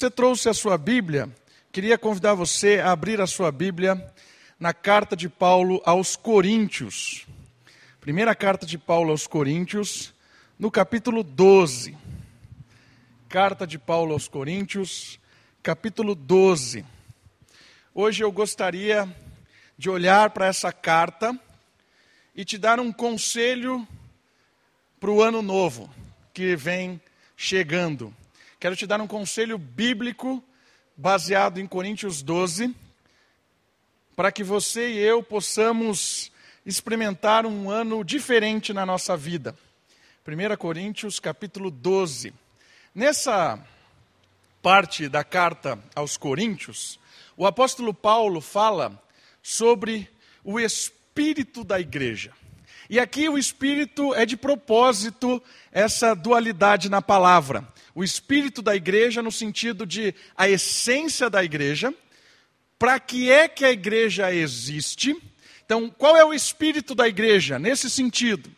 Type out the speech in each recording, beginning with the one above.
você trouxe a sua Bíblia, queria convidar você a abrir a sua Bíblia na carta de Paulo aos Coríntios. Primeira carta de Paulo aos Coríntios, no capítulo 12. Carta de Paulo aos Coríntios, capítulo 12. Hoje eu gostaria de olhar para essa carta e te dar um conselho para o ano novo que vem chegando. Quero te dar um conselho bíblico baseado em Coríntios 12, para que você e eu possamos experimentar um ano diferente na nossa vida. 1 Coríntios capítulo 12. Nessa parte da carta aos Coríntios, o apóstolo Paulo fala sobre o espírito da igreja. E aqui o espírito é de propósito essa dualidade na palavra o espírito da igreja no sentido de a essência da igreja, para que é que a igreja existe. Então, qual é o espírito da igreja nesse sentido?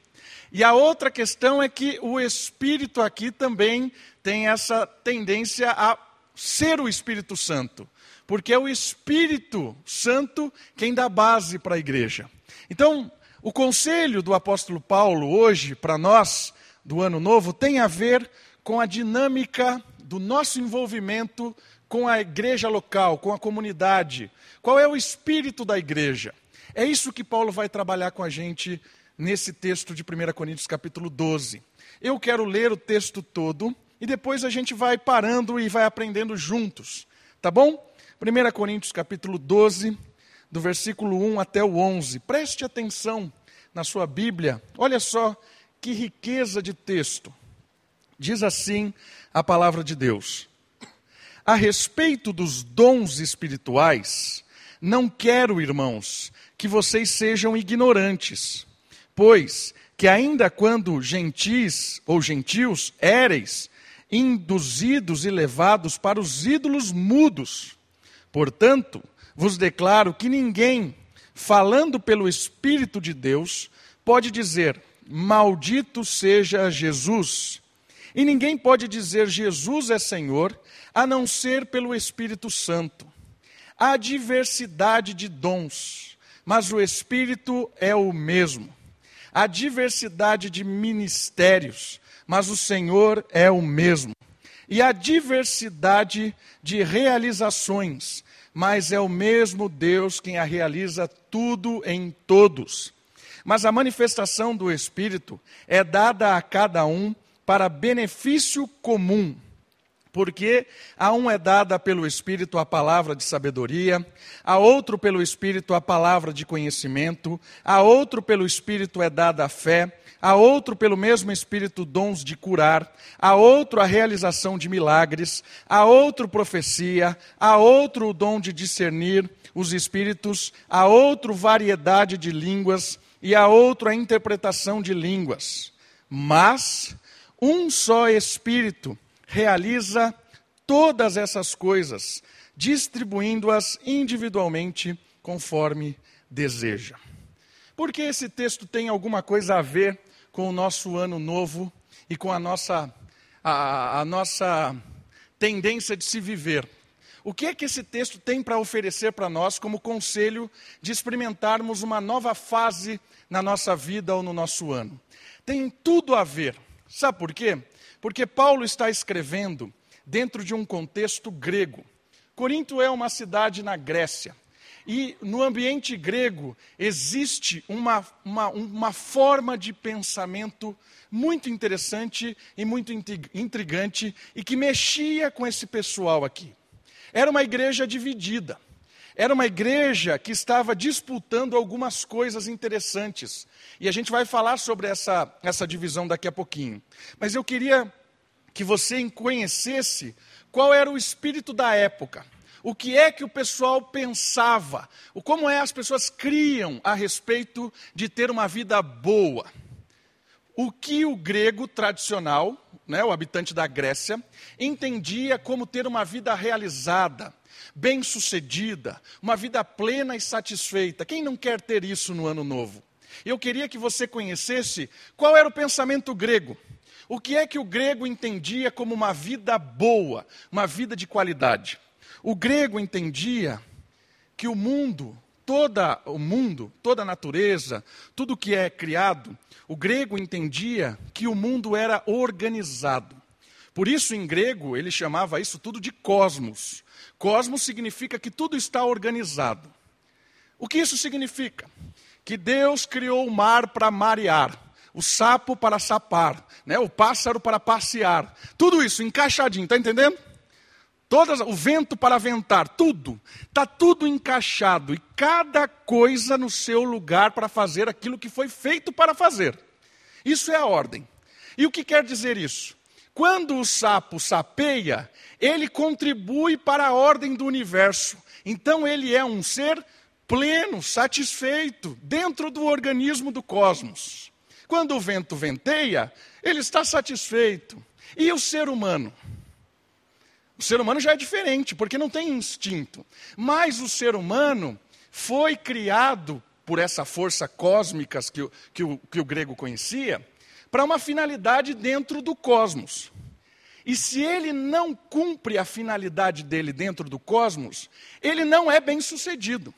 E a outra questão é que o espírito aqui também tem essa tendência a ser o Espírito Santo, porque é o Espírito Santo quem dá base para a igreja. Então, o conselho do apóstolo Paulo hoje para nós do ano novo tem a ver com a dinâmica do nosso envolvimento com a igreja local, com a comunidade. Qual é o espírito da igreja? É isso que Paulo vai trabalhar com a gente nesse texto de 1 Coríntios capítulo 12. Eu quero ler o texto todo e depois a gente vai parando e vai aprendendo juntos. Tá bom? 1 Coríntios capítulo 12, do versículo 1 até o 11. Preste atenção na sua Bíblia. Olha só que riqueza de texto. Diz assim a palavra de Deus. A respeito dos dons espirituais, não quero, irmãos, que vocês sejam ignorantes, pois que ainda quando gentis ou gentios éreis, induzidos e levados para os ídolos mudos. Portanto, vos declaro que ninguém, falando pelo Espírito de Deus, pode dizer: Maldito seja Jesus e ninguém pode dizer Jesus é Senhor a não ser pelo Espírito Santo. Há diversidade de dons, mas o Espírito é o mesmo. Há diversidade de ministérios, mas o Senhor é o mesmo. E há diversidade de realizações, mas é o mesmo Deus quem a realiza tudo em todos. Mas a manifestação do Espírito é dada a cada um para benefício comum. Porque a um é dada pelo Espírito a palavra de sabedoria, a outro pelo Espírito a palavra de conhecimento, a outro pelo Espírito é dada a fé, a outro pelo mesmo Espírito dons de curar, a outro a realização de milagres, a outro profecia, a outro o dom de discernir os espíritos, a outro variedade de línguas e a outro a interpretação de línguas. Mas um só Espírito realiza todas essas coisas, distribuindo-as individualmente conforme deseja. Porque esse texto tem alguma coisa a ver com o nosso ano novo e com a nossa, a, a nossa tendência de se viver. O que é que esse texto tem para oferecer para nós como conselho de experimentarmos uma nova fase na nossa vida ou no nosso ano? Tem tudo a ver Sabe por quê? Porque Paulo está escrevendo dentro de um contexto grego. Corinto é uma cidade na Grécia. E no ambiente grego existe uma, uma, uma forma de pensamento muito interessante e muito intrigante e que mexia com esse pessoal aqui. Era uma igreja dividida. Era uma igreja que estava disputando algumas coisas interessantes. E a gente vai falar sobre essa, essa divisão daqui a pouquinho. Mas eu queria que você conhecesse qual era o espírito da época. O que é que o pessoal pensava? O como é as pessoas criam a respeito de ter uma vida boa? O que o grego tradicional, né, o habitante da Grécia, entendia como ter uma vida realizada, bem-sucedida, uma vida plena e satisfeita. Quem não quer ter isso no ano novo? Eu queria que você conhecesse qual era o pensamento grego. O que é que o grego entendia como uma vida boa, uma vida de qualidade? O grego entendia que o mundo, toda o mundo, toda a natureza, tudo que é criado, o grego entendia que o mundo era organizado. Por isso, em grego, ele chamava isso tudo de cosmos. Cosmos significa que tudo está organizado. O que isso significa? Que Deus criou o mar para marear, o sapo para sapar, né? o pássaro para passear. Tudo isso encaixadinho, está entendendo? Todas, o vento para ventar, tudo. Está tudo encaixado. E cada coisa no seu lugar para fazer aquilo que foi feito para fazer. Isso é a ordem. E o que quer dizer isso? Quando o sapo sapeia, ele contribui para a ordem do universo. Então ele é um ser pleno, satisfeito, dentro do organismo do cosmos. Quando o vento venteia, ele está satisfeito. E o ser humano? O ser humano já é diferente, porque não tem instinto. Mas o ser humano foi criado por essa força cósmica que o, que que o grego conhecia, para uma finalidade dentro do cosmos. E se ele não cumpre a finalidade dele dentro do cosmos, ele não é bem sucedido.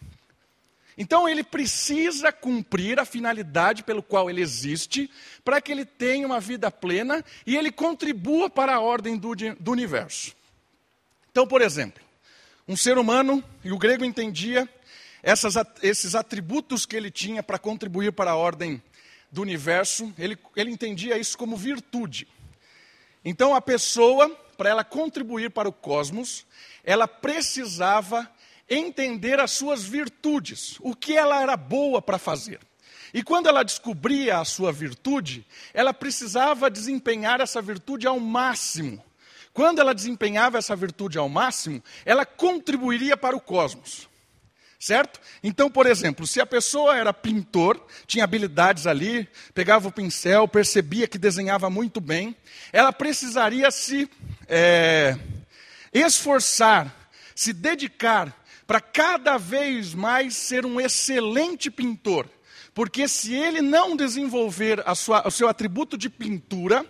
Então ele precisa cumprir a finalidade pelo qual ele existe, para que ele tenha uma vida plena e ele contribua para a ordem do, do universo. Então, por exemplo, um ser humano, e o grego entendia essas, esses atributos que ele tinha para contribuir para a ordem do universo, ele, ele entendia isso como virtude. Então, a pessoa, para ela contribuir para o cosmos, ela precisava entender as suas virtudes, o que ela era boa para fazer. E quando ela descobria a sua virtude, ela precisava desempenhar essa virtude ao máximo quando ela desempenhava essa virtude ao máximo, ela contribuiria para o cosmos. Certo? Então, por exemplo, se a pessoa era pintor, tinha habilidades ali, pegava o pincel, percebia que desenhava muito bem, ela precisaria se é, esforçar, se dedicar para cada vez mais ser um excelente pintor. Porque se ele não desenvolver sua, o seu atributo de pintura,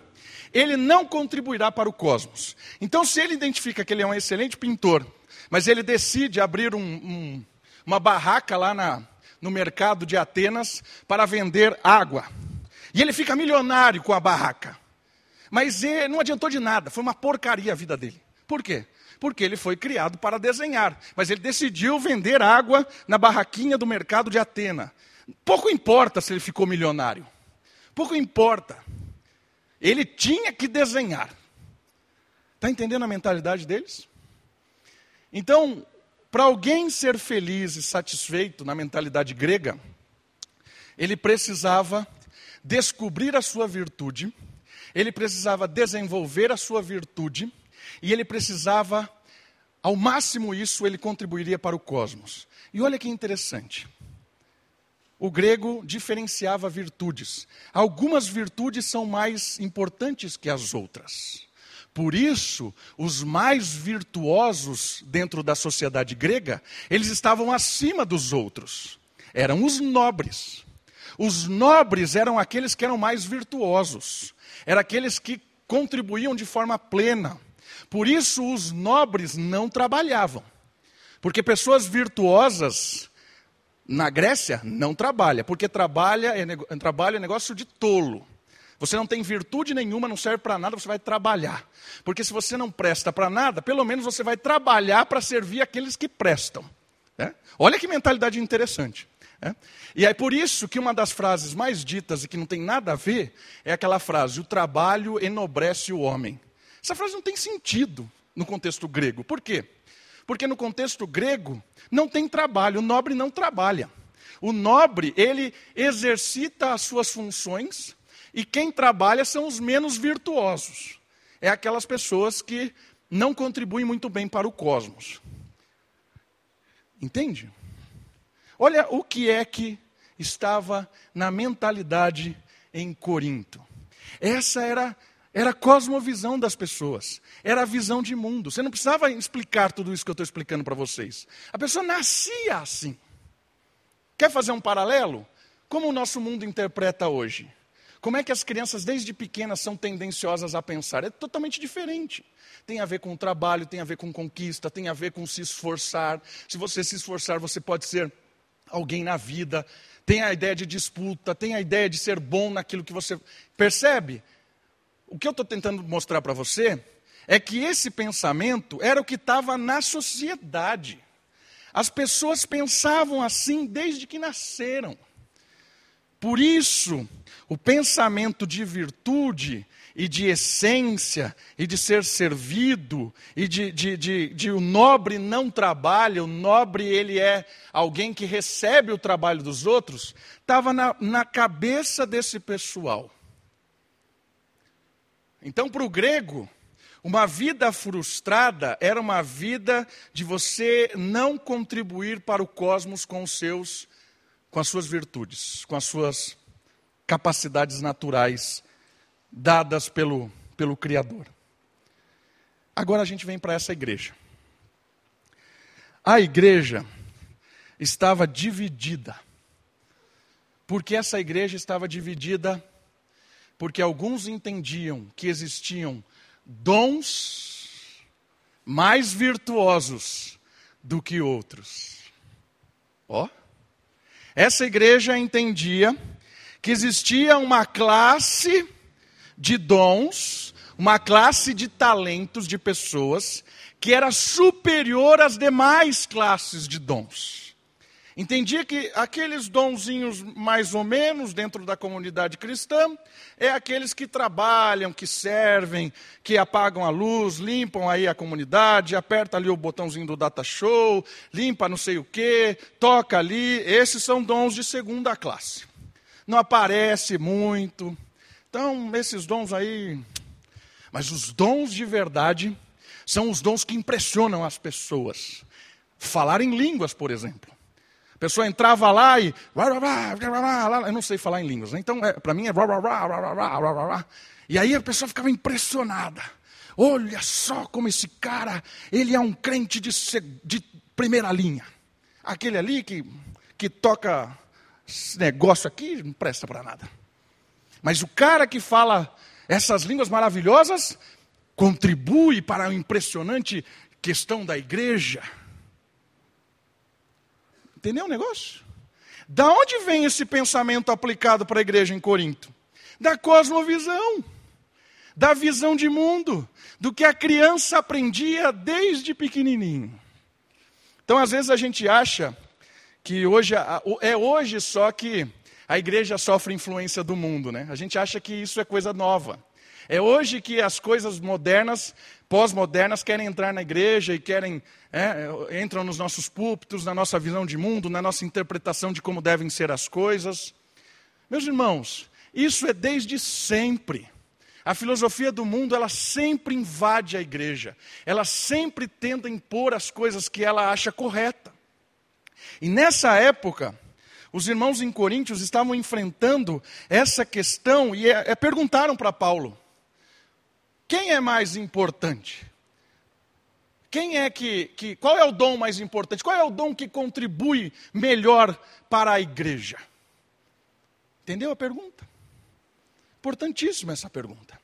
ele não contribuirá para o cosmos. Então, se ele identifica que ele é um excelente pintor, mas ele decide abrir um, um, uma barraca lá na, no mercado de Atenas para vender água, e ele fica milionário com a barraca, mas ele, não adiantou de nada, foi uma porcaria a vida dele. Por quê? Porque ele foi criado para desenhar, mas ele decidiu vender água na barraquinha do mercado de Atena. Pouco importa se ele ficou milionário, pouco importa. Ele tinha que desenhar. Está entendendo a mentalidade deles? Então, para alguém ser feliz e satisfeito na mentalidade grega, ele precisava descobrir a sua virtude, ele precisava desenvolver a sua virtude, e ele precisava, ao máximo isso, ele contribuiria para o cosmos. E olha que interessante o grego diferenciava virtudes. Algumas virtudes são mais importantes que as outras. Por isso, os mais virtuosos dentro da sociedade grega, eles estavam acima dos outros. Eram os nobres. Os nobres eram aqueles que eram mais virtuosos. Eram aqueles que contribuíam de forma plena. Por isso, os nobres não trabalhavam. Porque pessoas virtuosas na Grécia, não trabalha, porque trabalha é, trabalho é negócio de tolo. Você não tem virtude nenhuma, não serve para nada, você vai trabalhar. Porque se você não presta para nada, pelo menos você vai trabalhar para servir aqueles que prestam. Né? Olha que mentalidade interessante. Né? E é por isso que uma das frases mais ditas e que não tem nada a ver é aquela frase: o trabalho enobrece o homem. Essa frase não tem sentido no contexto grego. Por quê? Porque no contexto grego, não tem trabalho, o nobre não trabalha. O nobre, ele exercita as suas funções, e quem trabalha são os menos virtuosos. É aquelas pessoas que não contribuem muito bem para o cosmos. Entende? Olha o que é que estava na mentalidade em Corinto. Essa era era a cosmovisão das pessoas. Era a visão de mundo. Você não precisava explicar tudo isso que eu estou explicando para vocês. A pessoa nascia assim. Quer fazer um paralelo? Como o nosso mundo interpreta hoje? como é que as crianças desde pequenas são tendenciosas a pensar. É totalmente diferente. Tem a ver com o trabalho, tem a ver com conquista, tem a ver com se esforçar. Se você se esforçar, você pode ser alguém na vida. Tem a ideia de disputa, tem a ideia de ser bom naquilo que você percebe. O que eu estou tentando mostrar para você é que esse pensamento era o que estava na sociedade. As pessoas pensavam assim desde que nasceram. Por isso, o pensamento de virtude e de essência, e de ser servido, e de, de, de, de, o nobre não trabalha, o nobre ele é alguém que recebe o trabalho dos outros, estava na, na cabeça desse pessoal. Então, para o grego, uma vida frustrada era uma vida de você não contribuir para o cosmos com os seus com as suas virtudes, com as suas capacidades naturais dadas pelo, pelo Criador. Agora a gente vem para essa igreja. A igreja estava dividida. Porque essa igreja estava dividida porque alguns entendiam que existiam dons mais virtuosos do que outros. Ó. Essa igreja entendia que existia uma classe de dons, uma classe de talentos de pessoas que era superior às demais classes de dons. Entendia que aqueles donzinhos mais ou menos dentro da comunidade cristã é aqueles que trabalham, que servem, que apagam a luz, limpam aí a comunidade, aperta ali o botãozinho do data show, limpa não sei o que, toca ali. Esses são dons de segunda classe. Não aparece muito. Então, esses dons aí. Mas os dons de verdade são os dons que impressionam as pessoas. Falar em línguas, por exemplo pessoa entrava lá e. Eu não sei falar em línguas, né? então é, para mim é. E aí a pessoa ficava impressionada. Olha só como esse cara, ele é um crente de, de primeira linha. Aquele ali que, que toca esse negócio aqui não presta para nada. Mas o cara que fala essas línguas maravilhosas contribui para a impressionante questão da igreja. Entendeu o negócio? Da onde vem esse pensamento aplicado para a igreja em Corinto? Da cosmovisão, da visão de mundo, do que a criança aprendia desde pequenininho. Então, às vezes a gente acha que hoje é hoje só que a igreja sofre influência do mundo, né? A gente acha que isso é coisa nova. É hoje que as coisas modernas, pós-modernas, querem entrar na igreja e querem é, entram nos nossos púlpitos, na nossa visão de mundo, na nossa interpretação de como devem ser as coisas. Meus irmãos, isso é desde sempre. A filosofia do mundo, ela sempre invade a igreja. Ela sempre tenta impor as coisas que ela acha correta. E nessa época, os irmãos em Coríntios estavam enfrentando essa questão e é, é, perguntaram para Paulo: quem é mais importante? Quem é que, que. Qual é o dom mais importante? Qual é o dom que contribui melhor para a igreja? Entendeu a pergunta? Importantíssima essa pergunta.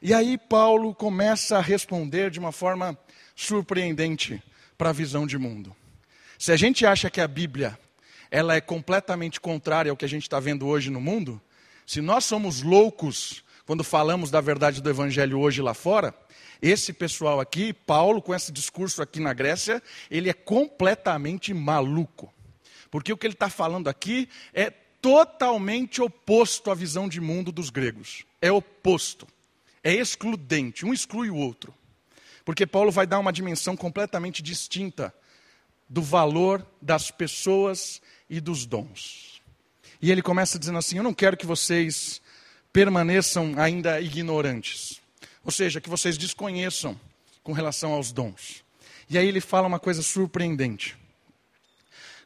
E aí Paulo começa a responder de uma forma surpreendente para a visão de mundo. Se a gente acha que a Bíblia ela é completamente contrária ao que a gente está vendo hoje no mundo, se nós somos loucos quando falamos da verdade do Evangelho hoje lá fora, esse pessoal aqui, Paulo, com esse discurso aqui na Grécia, ele é completamente maluco. Porque o que ele está falando aqui é totalmente oposto à visão de mundo dos gregos. É oposto. É excludente. Um exclui o outro. Porque Paulo vai dar uma dimensão completamente distinta do valor das pessoas e dos dons. E ele começa dizendo assim: Eu não quero que vocês permaneçam ainda ignorantes. Ou seja, que vocês desconheçam com relação aos dons. E aí ele fala uma coisa surpreendente.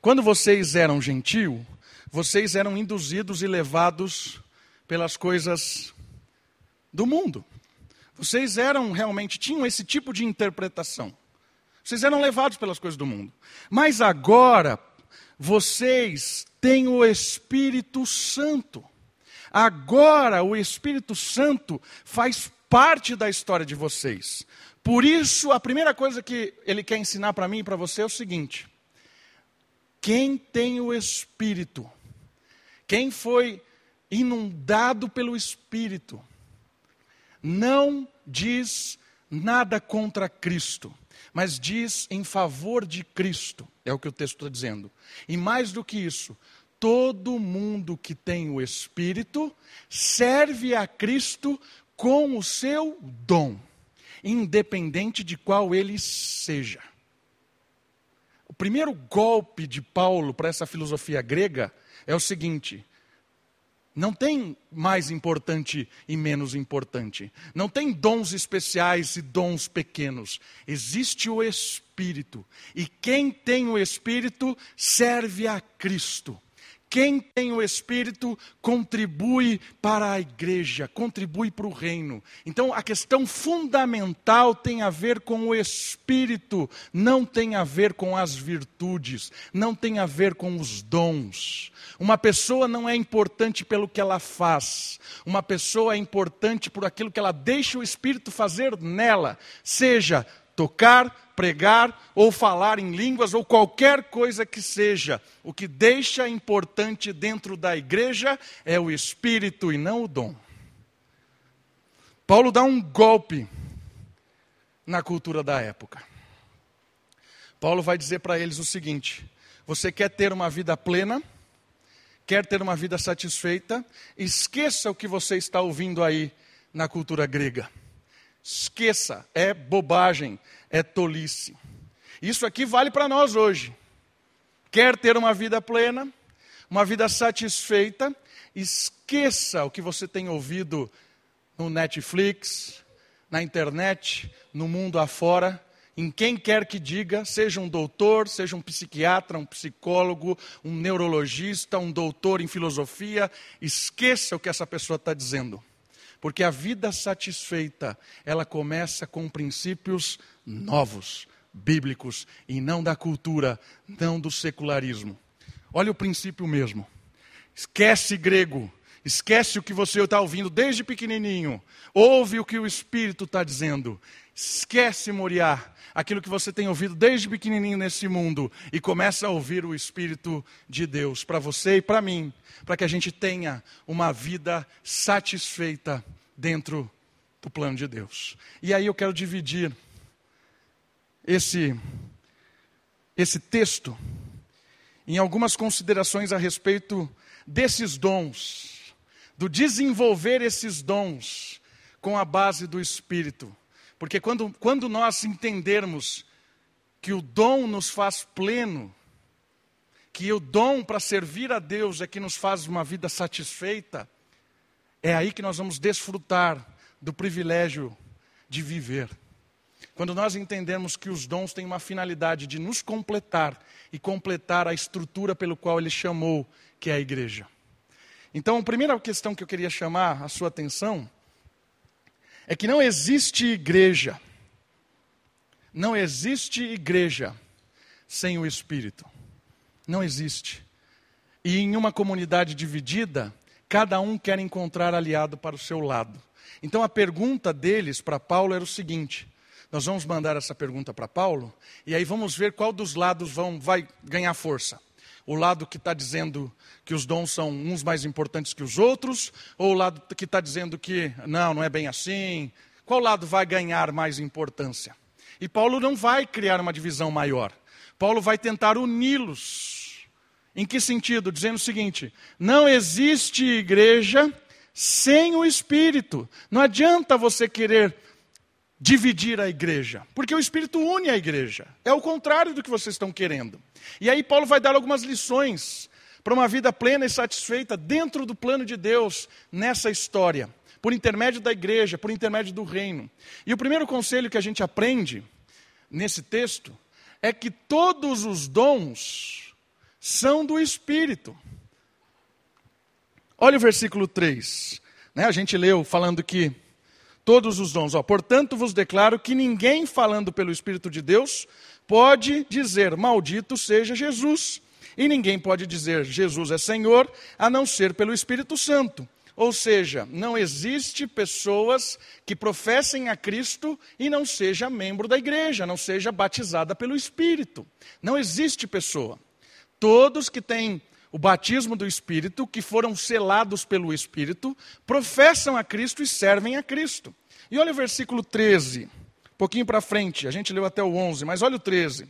Quando vocês eram gentil, vocês eram induzidos e levados pelas coisas do mundo. Vocês eram realmente, tinham esse tipo de interpretação. Vocês eram levados pelas coisas do mundo. Mas agora, vocês têm o Espírito Santo. Agora o Espírito Santo faz parte da história de vocês. Por isso, a primeira coisa que ele quer ensinar para mim e para você é o seguinte: quem tem o Espírito, quem foi inundado pelo Espírito, não diz nada contra Cristo, mas diz em favor de Cristo, é o que o texto está dizendo. E mais do que isso, todo mundo que tem o Espírito serve a Cristo com o seu dom, independente de qual ele seja. O primeiro golpe de Paulo para essa filosofia grega é o seguinte: não tem mais importante e menos importante. Não tem dons especiais e dons pequenos. Existe o Espírito. E quem tem o Espírito serve a Cristo. Quem tem o Espírito contribui para a igreja, contribui para o reino. Então a questão fundamental tem a ver com o Espírito, não tem a ver com as virtudes, não tem a ver com os dons. Uma pessoa não é importante pelo que ela faz, uma pessoa é importante por aquilo que ela deixa o Espírito fazer nela, seja tocar, pregar ou falar em línguas ou qualquer coisa que seja. O que deixa importante dentro da igreja é o espírito e não o dom. Paulo dá um golpe na cultura da época. Paulo vai dizer para eles o seguinte: você quer ter uma vida plena? Quer ter uma vida satisfeita? Esqueça o que você está ouvindo aí na cultura grega. Esqueça, é bobagem, é tolice. Isso aqui vale para nós hoje. Quer ter uma vida plena, uma vida satisfeita, esqueça o que você tem ouvido no Netflix, na internet, no mundo afora, em quem quer que diga, seja um doutor, seja um psiquiatra, um psicólogo, um neurologista, um doutor em filosofia, esqueça o que essa pessoa está dizendo. Porque a vida satisfeita, ela começa com princípios novos, bíblicos, e não da cultura, não do secularismo. Olha o princípio mesmo. Esquece grego, esquece o que você está ouvindo desde pequenininho. Ouve o que o Espírito está dizendo. Esquece Moriá, aquilo que você tem ouvido desde pequenininho nesse mundo e começa a ouvir o Espírito de Deus para você e para mim, para que a gente tenha uma vida satisfeita dentro do plano de Deus. E aí eu quero dividir esse esse texto em algumas considerações a respeito desses dons, do desenvolver esses dons com a base do Espírito. Porque quando, quando nós entendermos que o dom nos faz pleno, que o dom para servir a Deus é que nos faz uma vida satisfeita, é aí que nós vamos desfrutar do privilégio de viver. Quando nós entendemos que os dons têm uma finalidade de nos completar e completar a estrutura pelo qual Ele chamou, que é a igreja. Então, a primeira questão que eu queria chamar a sua atenção é que não existe igreja, não existe igreja sem o Espírito. Não existe. E em uma comunidade dividida, cada um quer encontrar aliado para o seu lado. Então a pergunta deles para Paulo era o seguinte: nós vamos mandar essa pergunta para Paulo, e aí vamos ver qual dos lados vão, vai ganhar força o lado que está dizendo que os dons são uns mais importantes que os outros, ou o lado que está dizendo que não, não é bem assim? Qual lado vai ganhar mais importância? E Paulo não vai criar uma divisão maior. Paulo vai tentar uni-los. Em que sentido? Dizendo o seguinte: não existe igreja sem o Espírito. Não adianta você querer dividir a igreja, porque o Espírito une a igreja. É o contrário do que vocês estão querendo. E aí Paulo vai dar algumas lições para uma vida plena e satisfeita dentro do plano de Deus nessa história, por intermédio da igreja, por intermédio do reino. E o primeiro conselho que a gente aprende nesse texto é que todos os dons são do Espírito. Olha o versículo 3. Né? A gente leu falando que todos os dons. Ó, Portanto, vos declaro que ninguém falando pelo Espírito de Deus pode dizer: Maldito seja Jesus. E ninguém pode dizer: Jesus é Senhor, a não ser pelo Espírito Santo. Ou seja, não existe pessoas que professem a Cristo e não seja membro da igreja, não seja batizada pelo Espírito. Não existe pessoa. Todos que têm o batismo do Espírito, que foram selados pelo Espírito, professam a Cristo e servem a Cristo. E olha o versículo 13, um pouquinho para frente, a gente leu até o 11, mas olha o 13.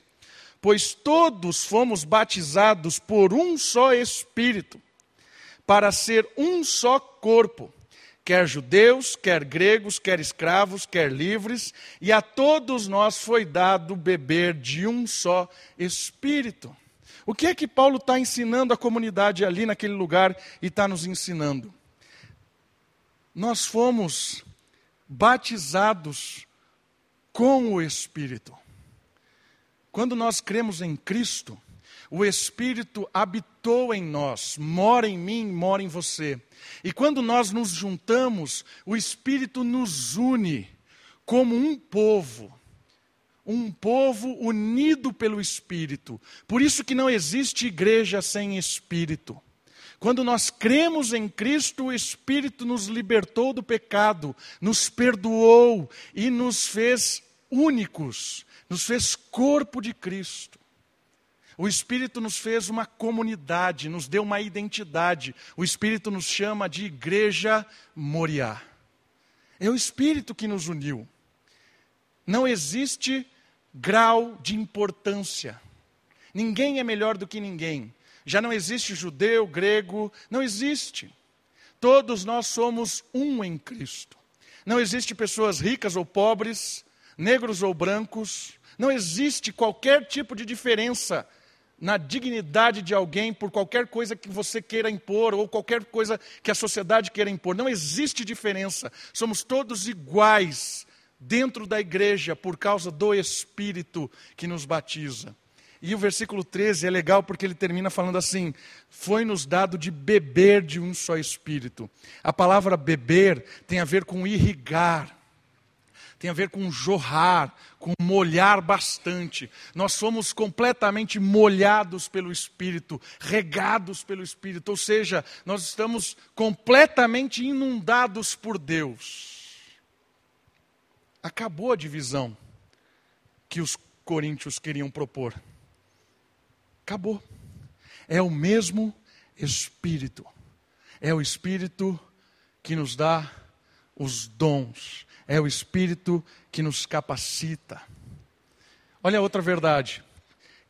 Pois todos fomos batizados por um só Espírito para ser um só corpo, quer judeus, quer gregos, quer escravos, quer livres, e a todos nós foi dado beber de um só espírito. O que é que Paulo está ensinando à comunidade ali naquele lugar e está nos ensinando? Nós fomos batizados com o Espírito. Quando nós cremos em Cristo, o Espírito habitou em nós, mora em mim, mora em você. E quando nós nos juntamos, o Espírito nos une como um povo. Um povo unido pelo Espírito. Por isso que não existe igreja sem Espírito. Quando nós cremos em Cristo, o Espírito nos libertou do pecado, nos perdoou e nos fez únicos, nos fez corpo de Cristo. O Espírito nos fez uma comunidade, nos deu uma identidade. O Espírito nos chama de Igreja Moriá. É o Espírito que nos uniu. Não existe grau de importância. Ninguém é melhor do que ninguém. Já não existe judeu, grego, não existe. Todos nós somos um em Cristo. Não existe pessoas ricas ou pobres, negros ou brancos. Não existe qualquer tipo de diferença na dignidade de alguém por qualquer coisa que você queira impor ou qualquer coisa que a sociedade queira impor. Não existe diferença. Somos todos iguais dentro da igreja por causa do Espírito que nos batiza. E o versículo 13 é legal porque ele termina falando assim: Foi-nos dado de beber de um só Espírito. A palavra beber tem a ver com irrigar tem a ver com jorrar, com molhar bastante. Nós somos completamente molhados pelo Espírito, regados pelo Espírito, ou seja, nós estamos completamente inundados por Deus. Acabou a divisão que os coríntios queriam propor. Acabou. É o mesmo Espírito. É o Espírito que nos dá os dons é o Espírito que nos capacita. Olha outra verdade.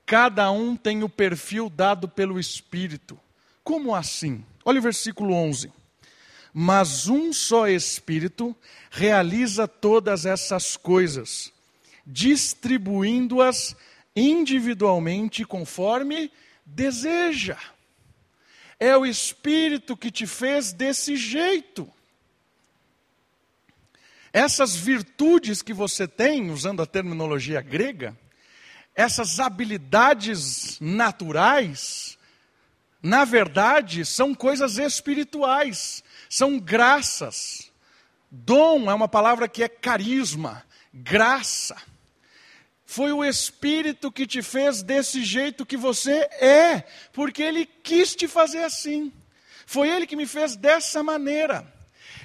Cada um tem o perfil dado pelo Espírito. Como assim? Olha o versículo 11. Mas um só Espírito realiza todas essas coisas, distribuindo-as individualmente conforme deseja. É o Espírito que te fez desse jeito. Essas virtudes que você tem, usando a terminologia grega, essas habilidades naturais, na verdade, são coisas espirituais, são graças. Dom é uma palavra que é carisma, graça. Foi o Espírito que te fez desse jeito que você é, porque Ele quis te fazer assim. Foi Ele que me fez dessa maneira.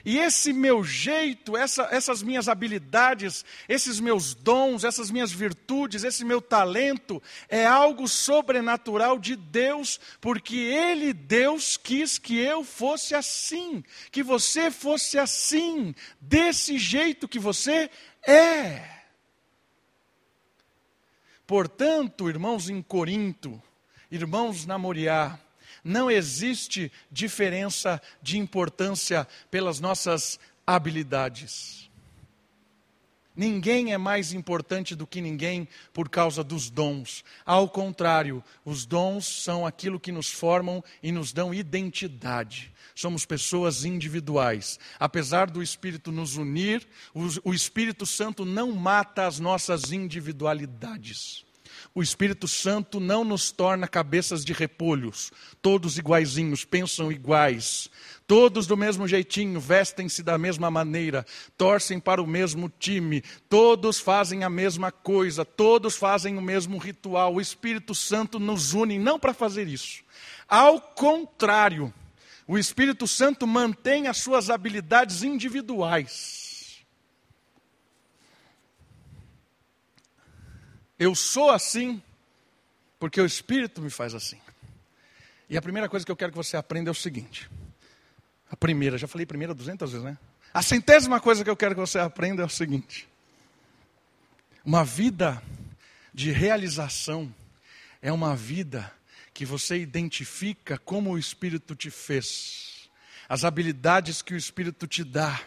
E esse meu jeito, essa, essas minhas habilidades, esses meus dons, essas minhas virtudes, esse meu talento, é algo sobrenatural de Deus, porque Ele, Deus, quis que eu fosse assim, que você fosse assim, desse jeito que você é. Portanto, irmãos em Corinto, irmãos na Moriá, não existe diferença de importância pelas nossas habilidades. Ninguém é mais importante do que ninguém por causa dos dons. Ao contrário, os dons são aquilo que nos formam e nos dão identidade. Somos pessoas individuais. Apesar do Espírito nos unir, o Espírito Santo não mata as nossas individualidades. O Espírito Santo não nos torna cabeças de repolhos, todos iguaizinhos, pensam iguais, todos do mesmo jeitinho, vestem-se da mesma maneira, torcem para o mesmo time, todos fazem a mesma coisa, todos fazem o mesmo ritual. O Espírito Santo nos une não para fazer isso. Ao contrário, o Espírito Santo mantém as suas habilidades individuais. Eu sou assim porque o Espírito me faz assim. E a primeira coisa que eu quero que você aprenda é o seguinte: a primeira, já falei primeira duzentas vezes, né? A centésima coisa que eu quero que você aprenda é o seguinte: uma vida de realização é uma vida que você identifica como o Espírito te fez, as habilidades que o Espírito te dá,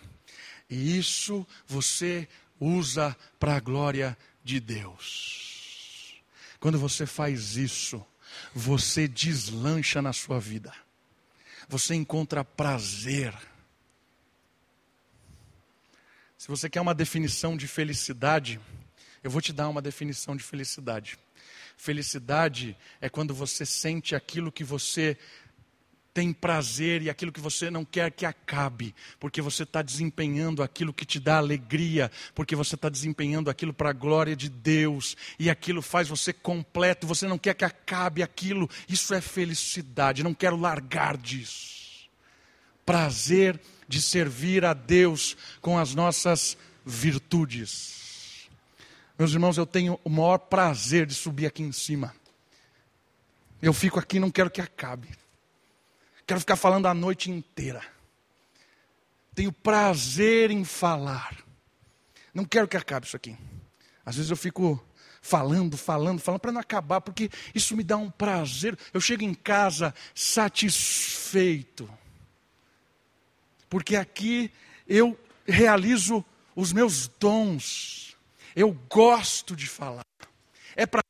e isso você usa para a glória de Deus. Quando você faz isso, você deslancha na sua vida, você encontra prazer. Se você quer uma definição de felicidade, eu vou te dar uma definição de felicidade. Felicidade é quando você sente aquilo que você tem prazer e aquilo que você não quer que acabe, porque você está desempenhando aquilo que te dá alegria, porque você está desempenhando aquilo para a glória de Deus, e aquilo faz você completo, você não quer que acabe aquilo, isso é felicidade, não quero largar disso. Prazer de servir a Deus com as nossas virtudes. Meus irmãos, eu tenho o maior prazer de subir aqui em cima. Eu fico aqui, não quero que acabe. Quero ficar falando a noite inteira. Tenho prazer em falar. Não quero que acabe isso aqui. Às vezes eu fico falando, falando, falando para não acabar, porque isso me dá um prazer. Eu chego em casa satisfeito. Porque aqui eu realizo os meus dons. Eu gosto de falar. É para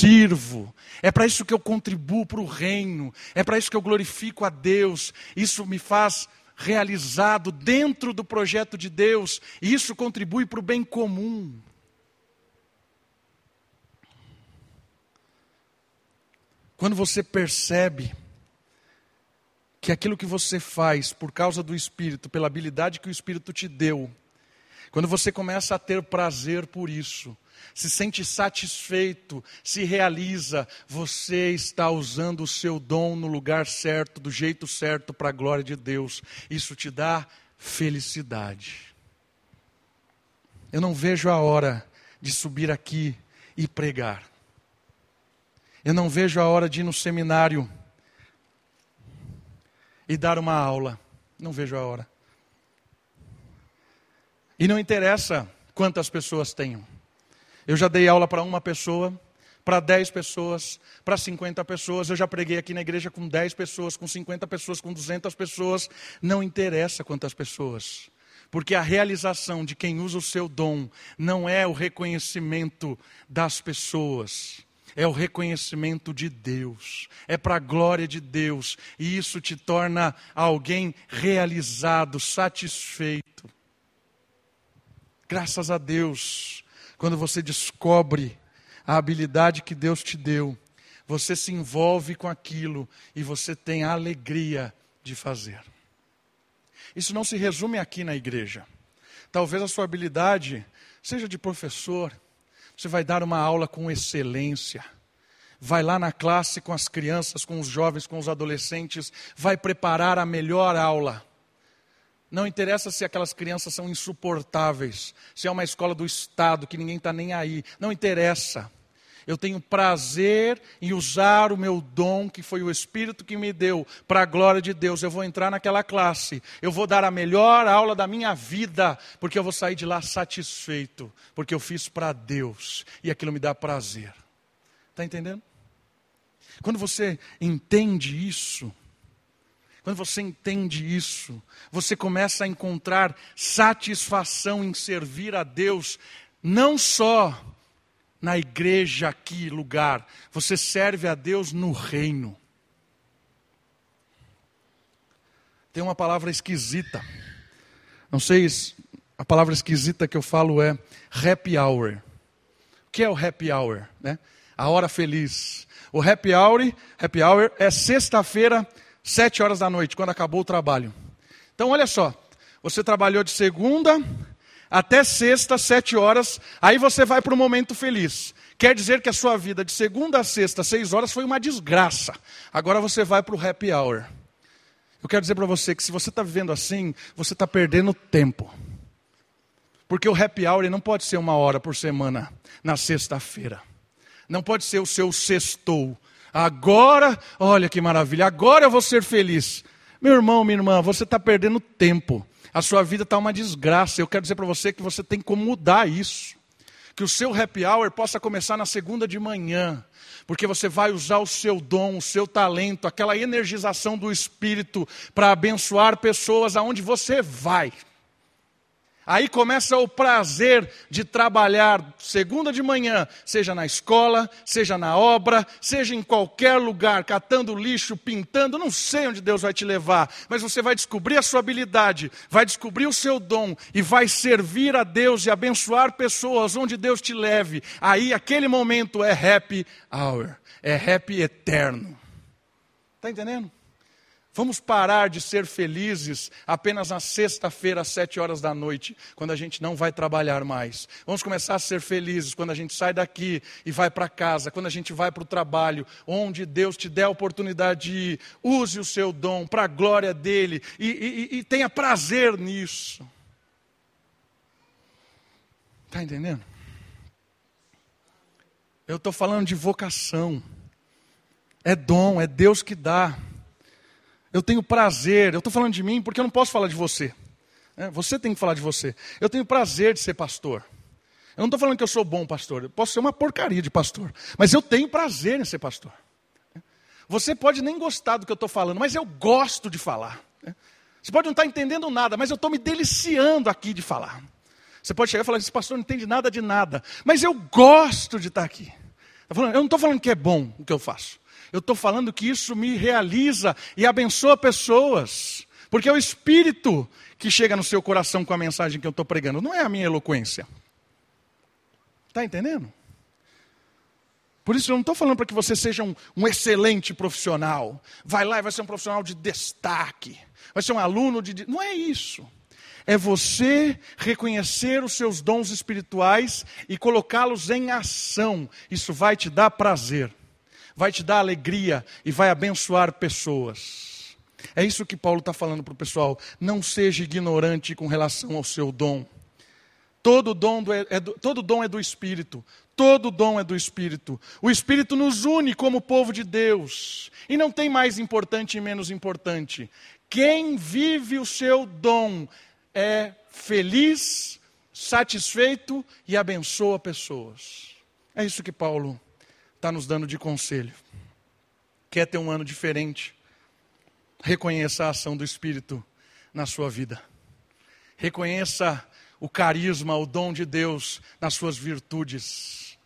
sirvo. É para isso que eu contribuo para o reino. É para isso que eu glorifico a Deus. Isso me faz realizado dentro do projeto de Deus. E isso contribui para o bem comum. Quando você percebe que aquilo que você faz por causa do Espírito, pela habilidade que o Espírito te deu, quando você começa a ter prazer por isso, se sente satisfeito, se realiza, você está usando o seu dom no lugar certo, do jeito certo, para a glória de Deus. Isso te dá felicidade. Eu não vejo a hora de subir aqui e pregar. Eu não vejo a hora de ir no seminário e dar uma aula. Não vejo a hora. E não interessa quantas pessoas tenham. Eu já dei aula para uma pessoa, para 10 pessoas, para 50 pessoas. Eu já preguei aqui na igreja com 10 pessoas, com 50 pessoas, com 200 pessoas. Não interessa quantas pessoas. Porque a realização de quem usa o seu dom não é o reconhecimento das pessoas, é o reconhecimento de Deus, é para a glória de Deus, e isso te torna alguém realizado, satisfeito. Graças a Deus, quando você descobre a habilidade que Deus te deu, você se envolve com aquilo e você tem a alegria de fazer. Isso não se resume aqui na igreja. Talvez a sua habilidade seja de professor, você vai dar uma aula com excelência. Vai lá na classe com as crianças, com os jovens, com os adolescentes, vai preparar a melhor aula. Não interessa se aquelas crianças são insuportáveis, se é uma escola do Estado que ninguém está nem aí. Não interessa. Eu tenho prazer em usar o meu dom, que foi o Espírito que me deu, para a glória de Deus. Eu vou entrar naquela classe, eu vou dar a melhor aula da minha vida, porque eu vou sair de lá satisfeito, porque eu fiz para Deus e aquilo me dá prazer. Está entendendo? Quando você entende isso, quando você entende isso, você começa a encontrar satisfação em servir a Deus, não só na igreja aqui, lugar, você serve a Deus no reino. Tem uma palavra esquisita, não sei, a palavra esquisita que eu falo é happy hour. O que é o happy hour? Né? A hora feliz. O happy hour, happy hour é sexta-feira sete horas da noite, quando acabou o trabalho. Então, olha só, você trabalhou de segunda até sexta, sete horas, aí você vai para o momento feliz. Quer dizer que a sua vida de segunda a sexta, seis horas, foi uma desgraça. Agora você vai para o happy hour. Eu quero dizer para você que se você está vivendo assim, você está perdendo tempo. Porque o happy hour não pode ser uma hora por semana na sexta-feira. Não pode ser o seu sextou. Agora, olha que maravilha, agora eu vou ser feliz. Meu irmão, minha irmã, você está perdendo tempo. A sua vida está uma desgraça. Eu quero dizer para você que você tem como mudar isso. Que o seu happy hour possa começar na segunda de manhã porque você vai usar o seu dom, o seu talento, aquela energização do espírito para abençoar pessoas aonde você vai. Aí começa o prazer de trabalhar segunda de manhã, seja na escola, seja na obra, seja em qualquer lugar, catando lixo, pintando, não sei onde Deus vai te levar, mas você vai descobrir a sua habilidade, vai descobrir o seu dom e vai servir a Deus e abençoar pessoas onde Deus te leve. Aí aquele momento é happy hour, é happy eterno. Está entendendo? Vamos parar de ser felizes apenas na sexta-feira, às sete horas da noite, quando a gente não vai trabalhar mais. Vamos começar a ser felizes quando a gente sai daqui e vai para casa, quando a gente vai para o trabalho, onde Deus te der a oportunidade de ir. Use o seu dom para a glória dele e, e, e tenha prazer nisso. Está entendendo? Eu estou falando de vocação. É dom, é Deus que dá. Eu tenho prazer, eu estou falando de mim porque eu não posso falar de você. É, você tem que falar de você. Eu tenho prazer de ser pastor. Eu não estou falando que eu sou bom pastor, eu posso ser uma porcaria de pastor, mas eu tenho prazer em ser pastor. Você pode nem gostar do que eu estou falando, mas eu gosto de falar. Você pode não estar tá entendendo nada, mas eu estou me deliciando aqui de falar. Você pode chegar e falar: esse pastor não entende nada de nada, mas eu gosto de estar aqui. Eu não estou falando que é bom o que eu faço. Eu estou falando que isso me realiza e abençoa pessoas. Porque é o Espírito que chega no seu coração com a mensagem que eu estou pregando, não é a minha eloquência. Está entendendo? Por isso eu não estou falando para que você seja um, um, excelente profissional. Vai lá e vai ser um profissional de destaque. Vai ser um aluno de. Não é isso. É você reconhecer os seus dons espirituais e colocá-los em ação. Isso vai te dar prazer vai te dar alegria e vai abençoar pessoas. É isso que Paulo está falando para o pessoal. Não seja ignorante com relação ao seu dom. Todo dom, do, é do, todo dom é do Espírito. Todo dom é do Espírito. O Espírito nos une como povo de Deus. E não tem mais importante e menos importante. Quem vive o seu dom é feliz, satisfeito e abençoa pessoas. É isso que Paulo está nos dando de conselho. Quer ter um ano diferente? Reconheça a ação do Espírito na sua vida. Reconheça o carisma, o dom de Deus nas suas virtudes.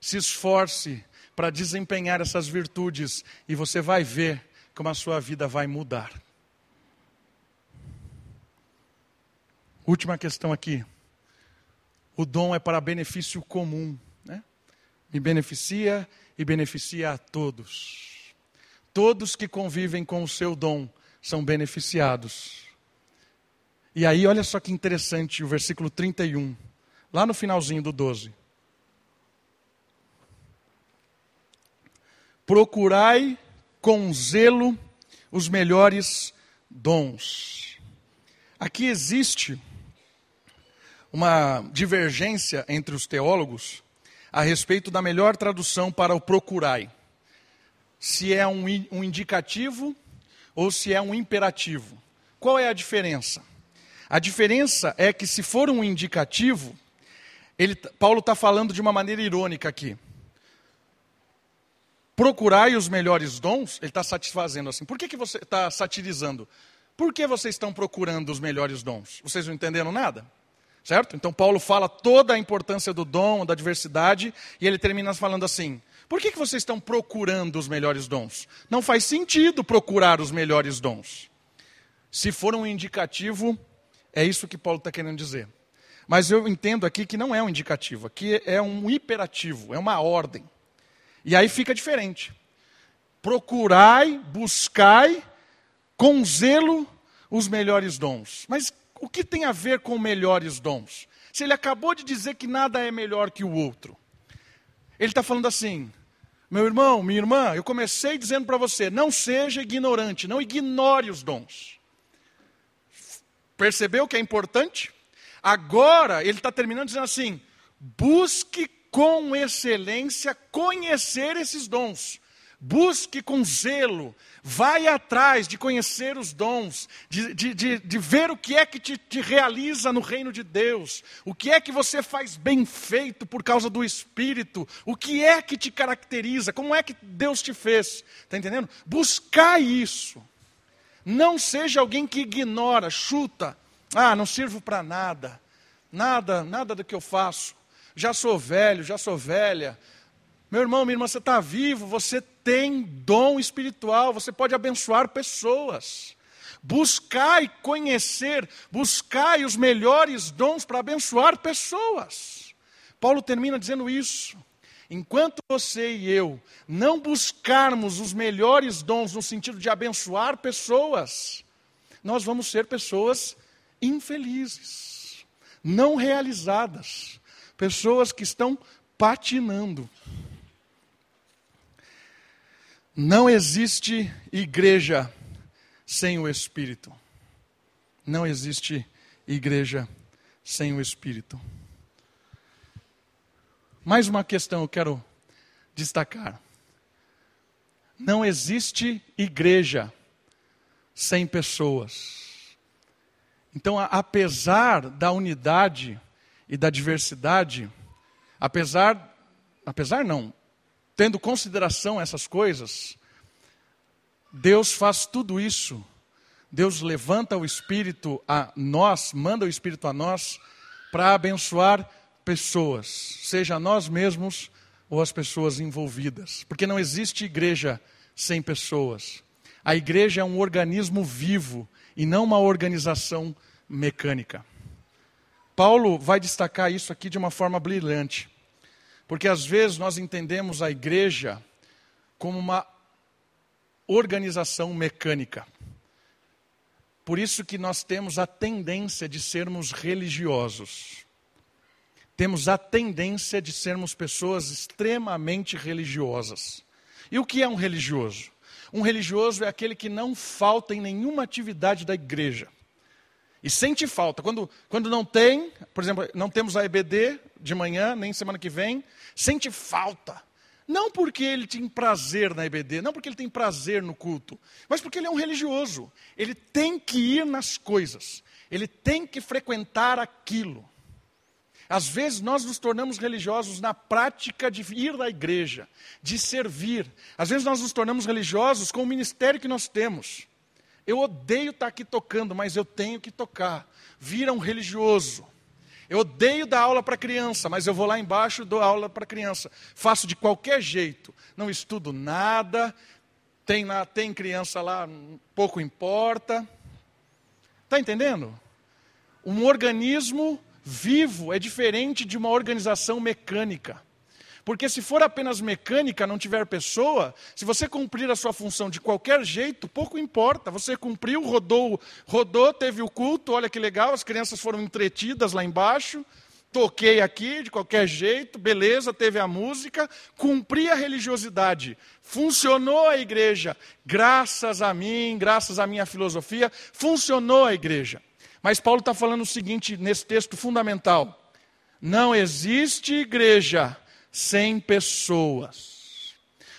Se esforce para desempenhar essas virtudes e você vai ver como a sua vida vai mudar. Última questão aqui. O dom é para benefício comum me beneficia e beneficia a todos. Todos que convivem com o seu dom são beneficiados. E aí, olha só que interessante o versículo 31, lá no finalzinho do 12. Procurai com zelo os melhores dons. Aqui existe uma divergência entre os teólogos a respeito da melhor tradução para o procurai. Se é um, um indicativo ou se é um imperativo. Qual é a diferença? A diferença é que se for um indicativo, ele, Paulo está falando de uma maneira irônica aqui. Procurai os melhores dons, ele está satisfazendo assim. Por que, que você está satirizando? Por que vocês estão procurando os melhores dons? Vocês não entenderam nada? Certo? Então Paulo fala toda a importância do dom, da diversidade, e ele termina falando assim: por que, que vocês estão procurando os melhores dons? Não faz sentido procurar os melhores dons. Se for um indicativo, é isso que Paulo está querendo dizer. Mas eu entendo aqui que não é um indicativo, aqui é um hiperativo, é uma ordem. E aí fica diferente. Procurai, buscai com zelo os melhores dons. Mas o que tem a ver com melhores dons? Se ele acabou de dizer que nada é melhor que o outro. Ele está falando assim: Meu irmão, minha irmã, eu comecei dizendo para você: não seja ignorante, não ignore os dons. Percebeu que é importante? Agora, ele está terminando dizendo assim: busque com excelência conhecer esses dons. Busque com zelo, vai atrás de conhecer os dons, de, de, de, de ver o que é que te, te, realiza no reino de Deus, o que é que você faz bem feito por causa do Espírito, o que é que te caracteriza, como é que Deus te fez, está entendendo? Buscar isso. Não seja alguém que ignora, chuta, ah, não sirvo para nada, nada, nada do que eu faço, já sou velho, já sou velha, meu irmão, minha irmã, você está vivo, você tem dom espiritual, você pode abençoar pessoas. Buscai conhecer, buscai os melhores dons para abençoar pessoas. Paulo termina dizendo isso. Enquanto você e eu não buscarmos os melhores dons no sentido de abençoar pessoas, nós vamos ser pessoas infelizes, não realizadas, pessoas que estão patinando. Não existe igreja sem o Espírito. Não existe igreja sem o Espírito. Mais uma questão eu quero destacar. Não existe igreja sem pessoas. Então, apesar da unidade e da diversidade, apesar, apesar não, tendo consideração essas coisas, Deus faz tudo isso. Deus levanta o Espírito a nós, manda o Espírito a nós para abençoar pessoas, seja nós mesmos ou as pessoas envolvidas. Porque não existe igreja sem pessoas. A igreja é um organismo vivo e não uma organização mecânica. Paulo vai destacar isso aqui de uma forma brilhante. Porque às vezes nós entendemos a igreja como uma organização mecânica. Por isso que nós temos a tendência de sermos religiosos. Temos a tendência de sermos pessoas extremamente religiosas. E o que é um religioso? Um religioso é aquele que não falta em nenhuma atividade da igreja. E sente falta. Quando, quando não tem, por exemplo, não temos a EBD de manhã, nem semana que vem, sente falta. Não porque ele tem prazer na EBD, não porque ele tem prazer no culto, mas porque ele é um religioso. Ele tem que ir nas coisas, ele tem que frequentar aquilo. Às vezes nós nos tornamos religiosos na prática de ir à igreja, de servir. Às vezes nós nos tornamos religiosos com o ministério que nós temos. Eu odeio estar aqui tocando, mas eu tenho que tocar. Vira um religioso. Eu odeio dar aula para criança, mas eu vou lá embaixo e dou aula para criança. Faço de qualquer jeito. Não estudo nada. Tem, tem criança lá, pouco importa. Está entendendo? Um organismo vivo é diferente de uma organização mecânica. Porque se for apenas mecânica, não tiver pessoa, se você cumprir a sua função de qualquer jeito, pouco importa. Você cumpriu, rodou, rodou, teve o culto, olha que legal, as crianças foram entretidas lá embaixo, toquei aqui de qualquer jeito, beleza, teve a música, cumpri a religiosidade, funcionou a igreja, graças a mim, graças à minha filosofia, funcionou a igreja. Mas Paulo está falando o seguinte nesse texto fundamental: não existe igreja sem pessoas.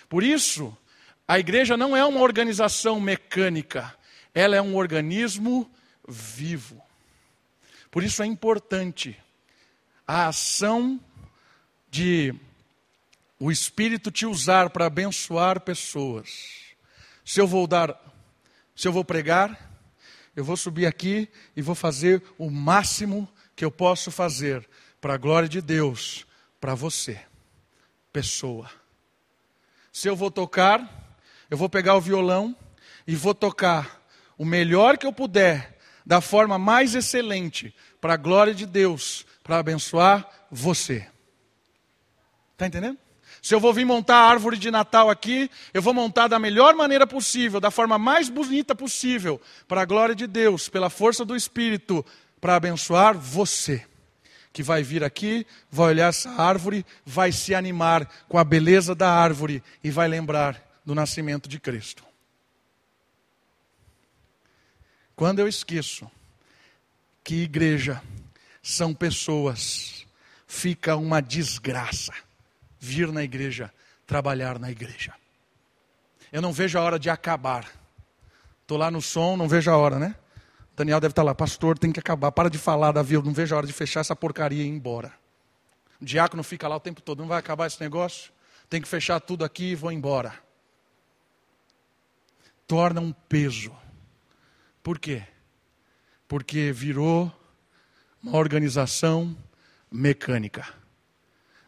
Por isso, a igreja não é uma organização mecânica, ela é um organismo vivo. Por isso é importante a ação de o Espírito te usar para abençoar pessoas. Se eu vou dar, se eu vou pregar, eu vou subir aqui e vou fazer o máximo que eu posso fazer para a glória de Deus, para você pessoa. Se eu vou tocar, eu vou pegar o violão e vou tocar o melhor que eu puder, da forma mais excelente, para a glória de Deus, para abençoar você. Está entendendo? Se eu vou vir montar a árvore de Natal aqui, eu vou montar da melhor maneira possível, da forma mais bonita possível, para a glória de Deus, pela força do Espírito, para abençoar você. Que vai vir aqui, vai olhar essa árvore, vai se animar com a beleza da árvore e vai lembrar do nascimento de Cristo. Quando eu esqueço que igreja são pessoas, fica uma desgraça vir na igreja, trabalhar na igreja. Eu não vejo a hora de acabar. Estou lá no som, não vejo a hora, né? Daniel deve estar lá, pastor, tem que acabar. Para de falar, Davi, eu não vejo a hora de fechar essa porcaria e ir embora. O diácono fica lá o tempo todo, não vai acabar esse negócio? Tem que fechar tudo aqui e vou embora. Torna um peso. Por quê? Porque virou uma organização mecânica.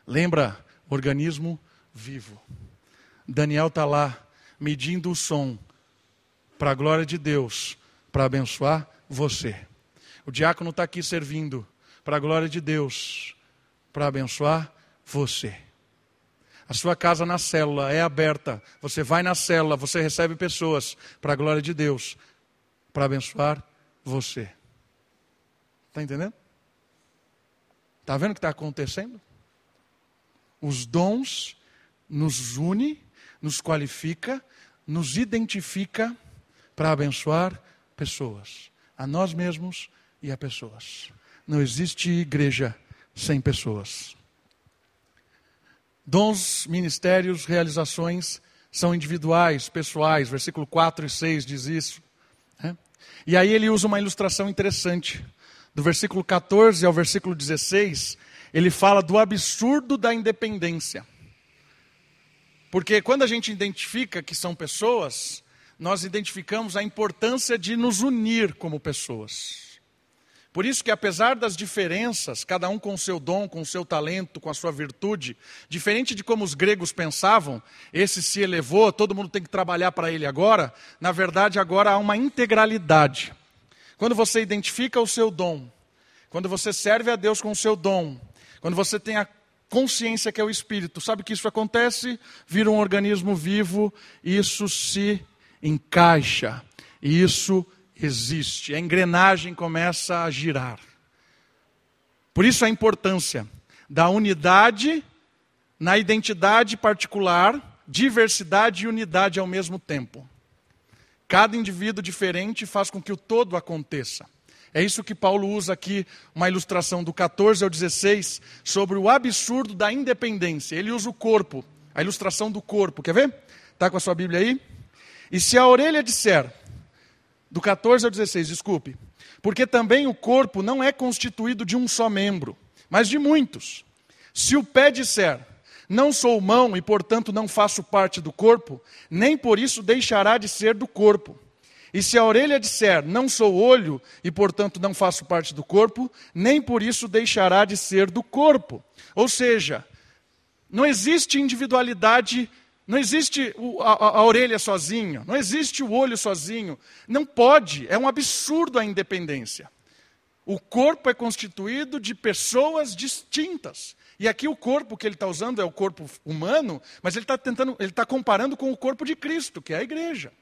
Lembra? Organismo vivo. Daniel está lá medindo o som para a glória de Deus, para abençoar você. O diácono está aqui servindo para a glória de Deus, para abençoar você. A sua casa na célula é aberta. Você vai na célula, você recebe pessoas para a glória de Deus, para abençoar você. Está entendendo? Está vendo o que está acontecendo? Os dons nos une, nos qualifica, nos identifica para abençoar pessoas a nós mesmos e a pessoas. Não existe igreja sem pessoas. Dons, ministérios, realizações são individuais, pessoais. Versículo 4 e 6 diz isso. Né? E aí ele usa uma ilustração interessante. Do versículo 14 ao versículo 16, ele fala do absurdo da independência. Porque quando a gente identifica que são pessoas, nós identificamos a importância de nos unir como pessoas. Por isso que apesar das diferenças, cada um com seu dom, com seu talento, com a sua virtude, diferente de como os gregos pensavam, esse se elevou, todo mundo tem que trabalhar para ele agora, na verdade agora há uma integralidade. Quando você identifica o seu dom, quando você serve a Deus com o seu dom, quando você tem a consciência que é o Espírito, sabe que isso acontece? Vira um organismo vivo, isso se encaixa, e isso existe. A engrenagem começa a girar. Por isso a importância da unidade na identidade particular, diversidade e unidade ao mesmo tempo. Cada indivíduo diferente faz com que o todo aconteça. É isso que Paulo usa aqui, uma ilustração do 14 ao 16, sobre o absurdo da independência. Ele usa o corpo, a ilustração do corpo. Quer ver? Está com a sua Bíblia aí? E se a orelha disser, do 14 ao 16, desculpe, porque também o corpo não é constituído de um só membro, mas de muitos. Se o pé disser, não sou mão e portanto não faço parte do corpo, nem por isso deixará de ser do corpo. E se a orelha disser, não sou olho e portanto não faço parte do corpo, nem por isso deixará de ser do corpo. Ou seja, não existe individualidade não existe a, a, a, orelha sozinho, não existe o olho sozinho. Não pode, é um absurdo a independência. O corpo é constituído de pessoas distintas. E aqui o corpo que ele está usando é o corpo humano, mas ele está tentando, ele está comparando com o corpo de Cristo, que é a igreja.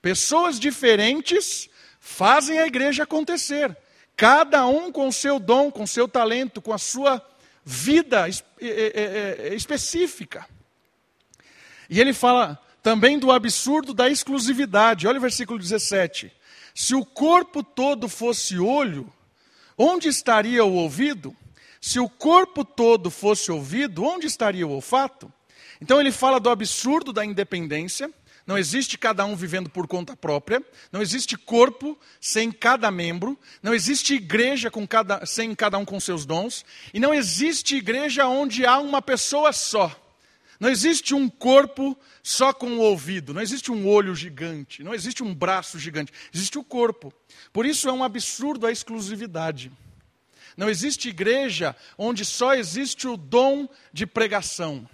Pessoas diferentes fazem a igreja acontecer. Cada um com o seu dom, com o seu talento, com a sua vida específica. E ele fala também do absurdo da exclusividade. Olha o versículo 17. Se o corpo todo fosse olho, onde estaria o ouvido? Se o corpo todo fosse ouvido, onde estaria o olfato? Então ele fala do absurdo da independência. Não existe cada um vivendo por conta própria, não existe corpo sem cada membro, não existe igreja com cada, sem cada um com seus dons, e não existe igreja onde há uma pessoa só. Não existe um corpo só com o ouvido, não existe um olho gigante, não existe um braço gigante, existe o corpo. Por isso é um absurdo a exclusividade. Não existe igreja onde só existe o dom de pregação.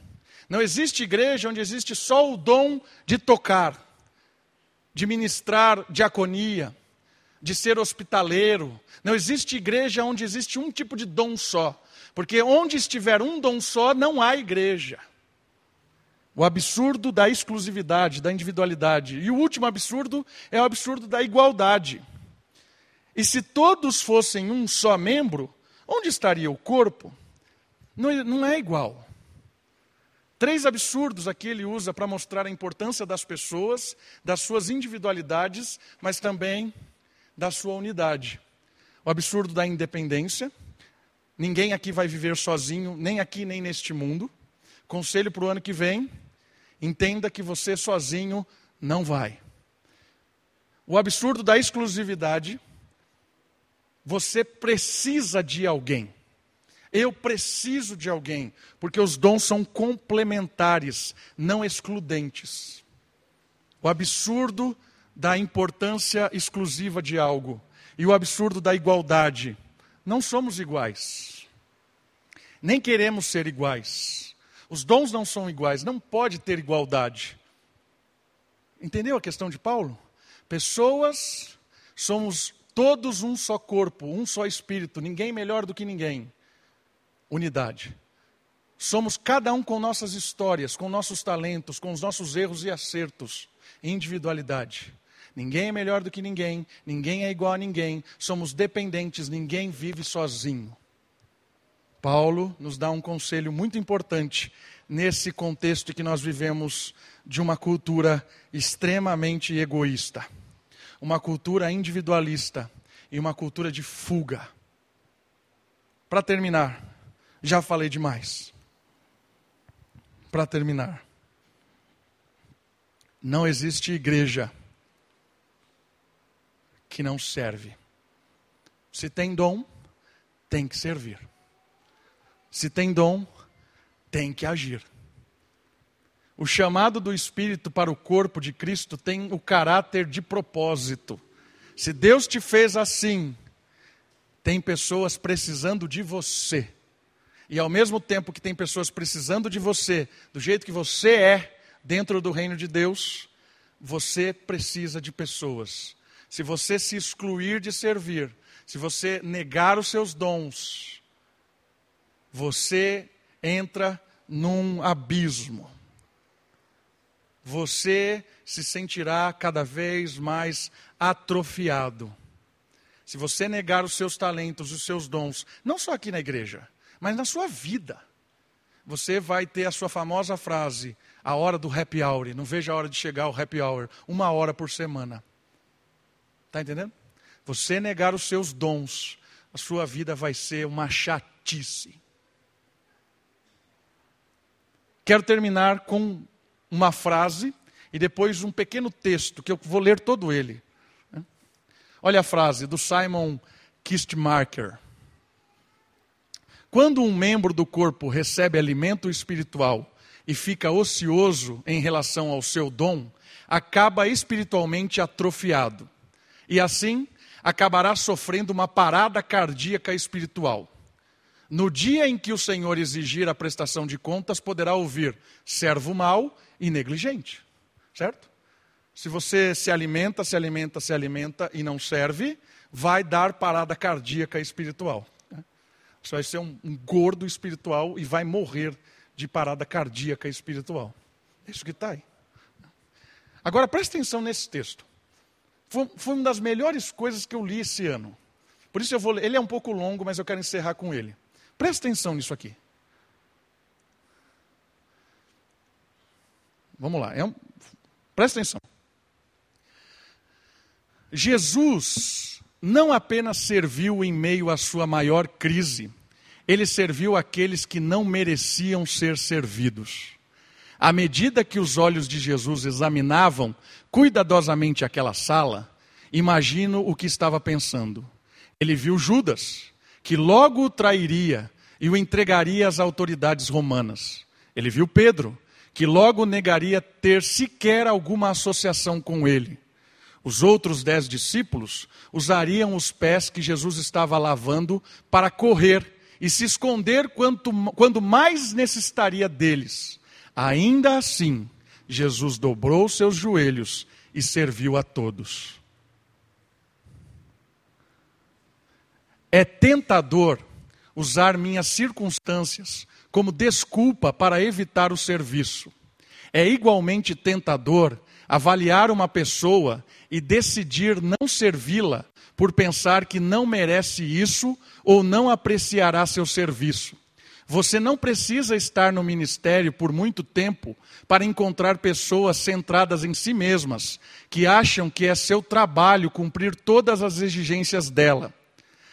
Não existe igreja onde existe só o dom de tocar, de ministrar diaconia, de ser hospitaleiro. Não existe igreja onde existe um tipo de dom só. Porque onde estiver um dom só, não há igreja. O absurdo da exclusividade, da individualidade. E o último absurdo é o absurdo da igualdade. E se todos fossem um só membro, Onde estaria o corpo? Não, não é igual. Três absurdos aqui ele usa para mostrar a importância das pessoas, das suas individualidades, mas também da sua unidade. O absurdo da independência. Ninguém aqui vai viver sozinho, nem aqui nem neste mundo. Conselho para o ano que vem: entenda que você sozinho não vai. O absurdo da exclusividade. Você precisa de alguém. Eu preciso de alguém, porque os dons são complementares, não excludentes. O absurdo da importância exclusiva de algo e o absurdo da igualdade. Não somos iguais. Nem queremos ser iguais. Os dons não são iguais, não pode ter igualdade. Entendeu a questão de Paulo? Pessoas, somos todos um só corpo, um só espírito, ninguém melhor do que ninguém unidade. Somos cada um com nossas histórias, com nossos talentos, com os nossos erros e acertos, individualidade. Ninguém é melhor do que ninguém, ninguém é igual a ninguém, somos dependentes, ninguém vive sozinho. Paulo nos dá um conselho muito importante nesse contexto que nós vivemos de uma cultura extremamente egoísta, uma cultura individualista e uma cultura de fuga. Para terminar, já falei demais. Para terminar, não existe igreja que não serve. Se tem dom, tem que servir. Se tem dom, tem que agir. O chamado do Espírito para o corpo de Cristo tem o caráter de propósito. Se Deus te fez assim, tem pessoas precisando de você e ao mesmo tempo que tem pessoas precisando de você, do jeito que você é dentro do reino de Deus, você precisa de pessoas. Se você se excluir de servir, se você negar os seus dons, você entra num abismo. Você se sentirá cada vez mais atrofiado. Se você negar os seus talentos, os seus dons, não só aqui na igreja, mas na sua vida. Você vai ter a sua famosa frase, a hora do happy hour. Não veja a hora de chegar o happy hour. Uma hora por semana. Está entendendo? Você negar os seus dons, a sua vida vai ser uma chatice. Quero terminar com uma frase e depois um pequeno texto, que eu vou ler todo ele. Olha a frase do Simon Kistmarker. Quando um membro do corpo recebe alimento espiritual e fica ocioso em relação ao seu dom, acaba espiritualmente atrofiado. E assim, acabará sofrendo uma parada cardíaca espiritual. No dia em que o Senhor exigir a prestação de contas, poderá ouvir servo mau e negligente. Certo? Se você se alimenta, se alimenta, se alimenta e não serve, vai dar parada cardíaca espiritual. Você vai ser um, um gordo espiritual e vai morrer de parada cardíaca espiritual. É isso que está aí. Agora preste atenção nesse texto. Foi, foi, uma das melhores coisas que eu li esse ano. Por isso eu vou. Ele é um pouco longo, mas eu quero encerrar com ele. Preste atenção nisso aqui. Vamos lá. É um, presta atenção. Jesus não apenas serviu em meio à sua maior crise, ele serviu aqueles que não mereciam ser servidos. À medida que os olhos de Jesus examinavam cuidadosamente aquela sala, imagino o que estava pensando. Ele viu Judas, que logo o trairia e o entregaria às autoridades romanas. Ele viu Pedro, que logo negaria ter sequer alguma associação com ele. Os outros dez discípulos usariam os pés que Jesus estava lavando para correr e se esconder quanto, quando mais necessitaria deles. Ainda assim, Jesus dobrou seus joelhos e serviu a todos. É tentador usar minhas circunstâncias como desculpa para evitar o serviço. É igualmente tentador avaliar uma pessoa e decidir não servi-la por pensar que não merece isso ou não apreciará seu serviço. Você não precisa estar no ministério por muito tempo para encontrar pessoas centradas em si mesmas, que acham que é seu trabalho cumprir todas as exigências dela.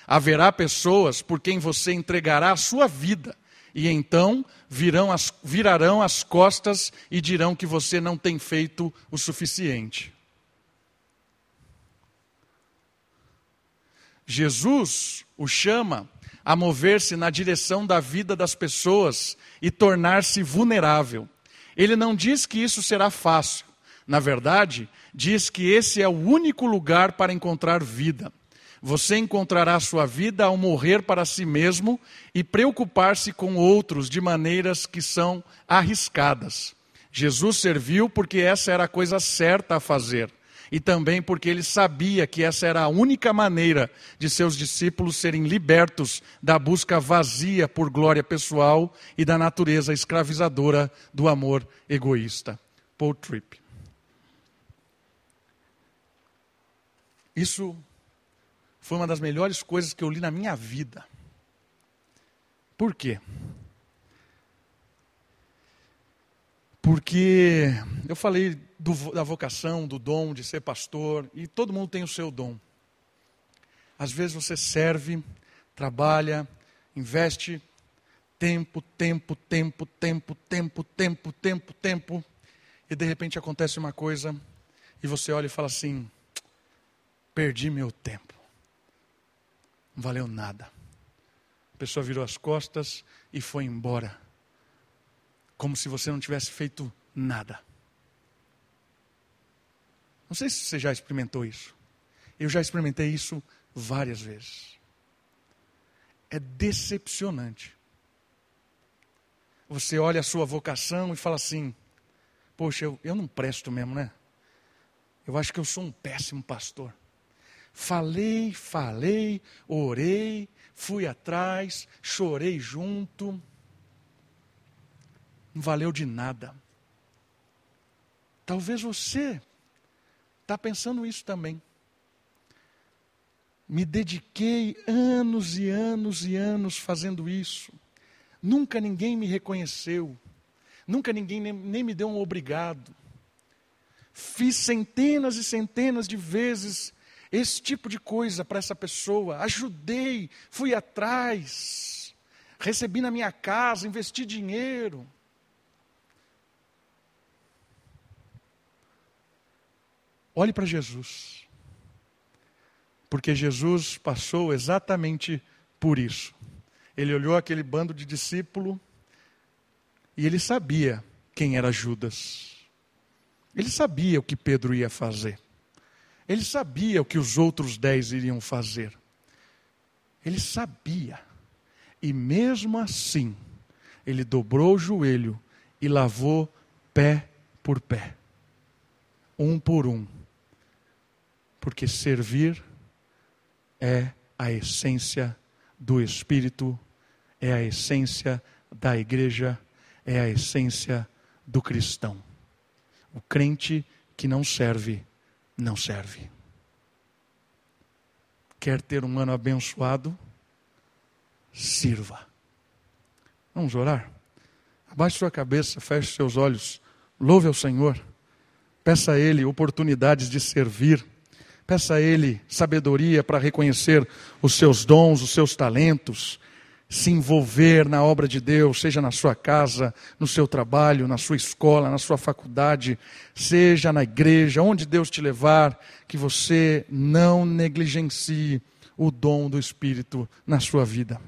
Haverá pessoas por quem você entregará a sua vida, e então virão as, virarão as costas e dirão que você não tem feito o suficiente. Jesus o chama a mover-se na direção da vida das pessoas e tornar-se vulnerável. Ele não diz que isso será fácil. Na verdade, diz que esse é o único lugar para encontrar vida. Você encontrará sua vida ao morrer para si mesmo e preocupar-se com outros de maneiras que são arriscadas. Jesus serviu porque essa era a coisa certa a fazer e também porque ele sabia que essa era a única maneira de seus discípulos serem libertos da busca vazia por glória pessoal e da natureza escravizadora do amor egoísta. Paul Tripp. Isso foi uma das melhores coisas que eu li na minha vida. Por quê? Porque eu falei do, da vocação, do dom de ser pastor, e todo mundo tem o seu dom. Às vezes você serve, trabalha, investe tempo, tempo, tempo, tempo, tempo, tempo, tempo, tempo, e de repente acontece uma coisa e você olha e fala assim: perdi meu tempo, não valeu nada. A pessoa virou as costas e foi embora, como se você não tivesse feito nada. Não sei se você já experimentou isso. Eu já experimentei isso várias vezes. É decepcionante. Você olha a sua vocação e fala assim: Poxa, eu, eu não presto mesmo, né? Eu acho que eu sou um péssimo pastor. Falei, falei, orei, fui atrás, chorei junto. Não valeu de nada. Talvez você está pensando isso também. Me dediquei anos e anos e anos fazendo isso. Nunca ninguém me reconheceu. Nunca ninguém nem, nem me deu um obrigado. Fiz centenas e centenas de vezes esse tipo de coisa para essa pessoa. Ajudei, fui atrás, recebi na minha casa, investi dinheiro. Olhe para Jesus. Porque Jesus passou exatamente por isso. Ele olhou aquele bando de discípulo e ele sabia quem era Judas. Ele sabia o que Pedro ia fazer. Ele sabia o que os outros dez iriam fazer. Ele sabia. E mesmo assim, ele dobrou o joelho e lavou pé por pé, um por um porque servir é a essência do Espírito, é a essência da igreja, é a essência do cristão. O crente que não serve, não serve. Quer ter um ano abençoado? Sirva. Vamos orar? Abaixe sua cabeça, feche seus olhos, louve ao Senhor, peça a Ele oportunidades de servir Peça a Ele sabedoria para reconhecer os seus dons, os seus talentos, se envolver na obra de Deus, seja na sua casa, no seu trabalho, na sua escola, na sua faculdade, seja na igreja, onde Deus te levar, que você não negligencie o dom do Espírito na sua vida.